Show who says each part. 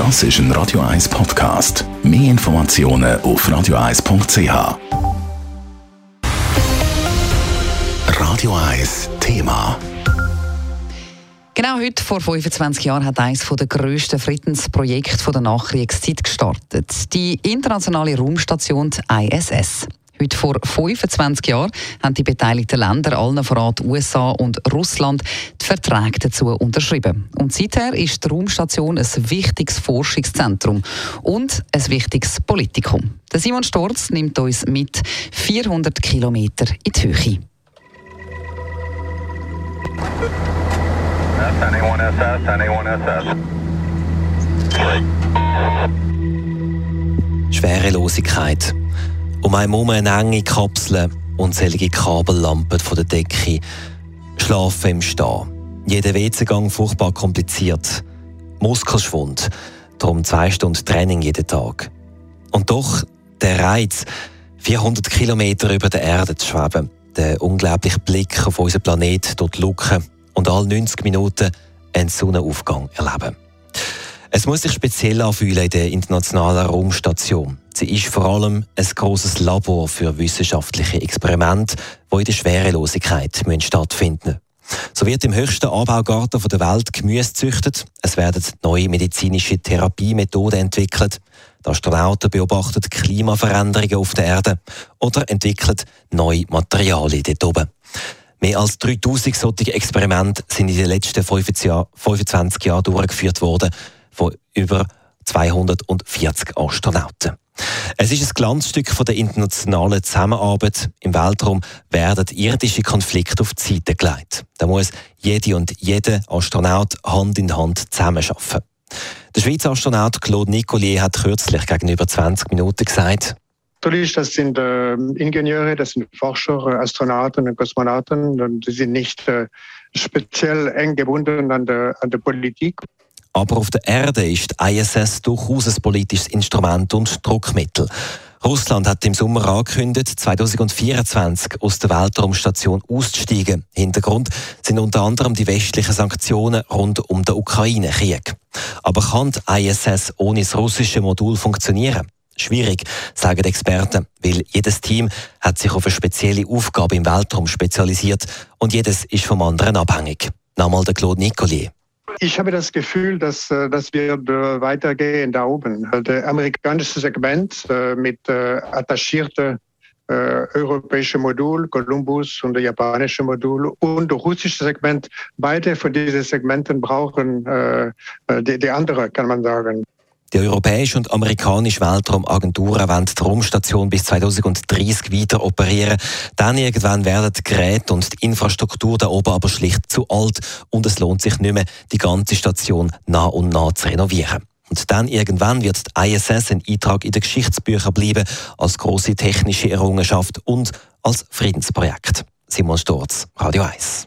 Speaker 1: Das ist ein Radio 1 Podcast. Mehr Informationen auf radio1.ch. Radio 1 Thema.
Speaker 2: Genau heute vor 25 Jahren hat eines der grössten Friedensprojekte der Nachkriegszeit gestartet. Die internationale Raumstation ISS. Heute vor 25 Jahren haben die beteiligten Länder, allen voran die USA und Russland, die Verträge dazu unterschrieben. Und seither ist die Raumstation ein wichtiges Forschungszentrum und ein wichtiges Politikum. Der Simon Storz nimmt uns mit 400 Kilometer in die Höhe.
Speaker 3: Schwerelosigkeit. Um einen herum eine enge Kapsel, unzählige Kabellampen von der Decke. Schlafen im Stehen. Jeder WC-Gang furchtbar kompliziert. Muskelschwund. Darum zwei Stunden Training jeden Tag. Und doch der Reiz, 400 Kilometer über der Erde zu schweben. Der unglaubliche Blick auf unseren Planet durch die Luke und alle 90 Minuten einen Sonnenaufgang erleben. Es muss sich speziell anfühlen in der internationalen Raumstation. Sie ist vor allem ein großes Labor für wissenschaftliche Experimente, die in der Schwerelosigkeit stattfinden müssen. So wird im höchsten Anbaugarten der Welt Gemüse gezüchtet. Es werden neue medizinische Therapiemethoden entwickelt. Die Astronauten beobachten Klimaveränderungen auf der Erde oder entwickeln neue Materialien dort oben. Mehr als 3000 solche Experimente sind in den letzten 25 Jahren durchgeführt worden von über 240 Astronauten. Es ist ein Glanzstück von der internationalen Zusammenarbeit. Im Weltraum werden irdische Konflikte auf die Seite gelegt. Da muss jede und jeder Astronaut Hand in Hand zusammenarbeiten. Der Schweizer Astronaut Claude Nicolier hat kürzlich gegenüber 20 Minuten gesagt,
Speaker 4: Natürlich, das sind äh, Ingenieure, das sind Forscher, Astronauten und Kosmonauten und die sind nicht äh, speziell eng gebunden an der, an der Politik.
Speaker 3: Aber auf der Erde ist die ISS durchaus ein politisches Instrument und Druckmittel. Russland hat im Sommer angekündigt, 2024 aus der Weltraumstation auszusteigen. Hintergrund sind unter anderem die westlichen Sanktionen rund um den Ukraine-Krieg. Aber kann die ISS ohne das russische Modul funktionieren? Schwierig, sagen Experten, weil jedes Team hat sich auf eine spezielle Aufgabe im Weltraum spezialisiert und jedes ist vom anderen abhängig. Nochmal der Claude Nicolier.
Speaker 4: Ich habe das Gefühl, dass äh, das wird äh, weitergehen da oben. Das amerikanische Segment äh, mit attachierten europäischen Modul, Columbus und das japanische Modul und das russische Segment. Beide von diesen Segmenten brauchen die, die andere, kann man sagen.
Speaker 3: Die europäische und amerikanische Weltraumagenturen wollen die Raumstation bis 2030 weiter operieren. Dann irgendwann werden die Geräte und die Infrastruktur da oben aber schlicht zu alt und es lohnt sich nicht mehr, die ganze Station nah und nah zu renovieren. Und dann irgendwann wird die ISS ein Eintrag in den Geschichtsbüchern bleiben, als große technische Errungenschaft und als Friedensprojekt. Simon Sturz, Radio 1.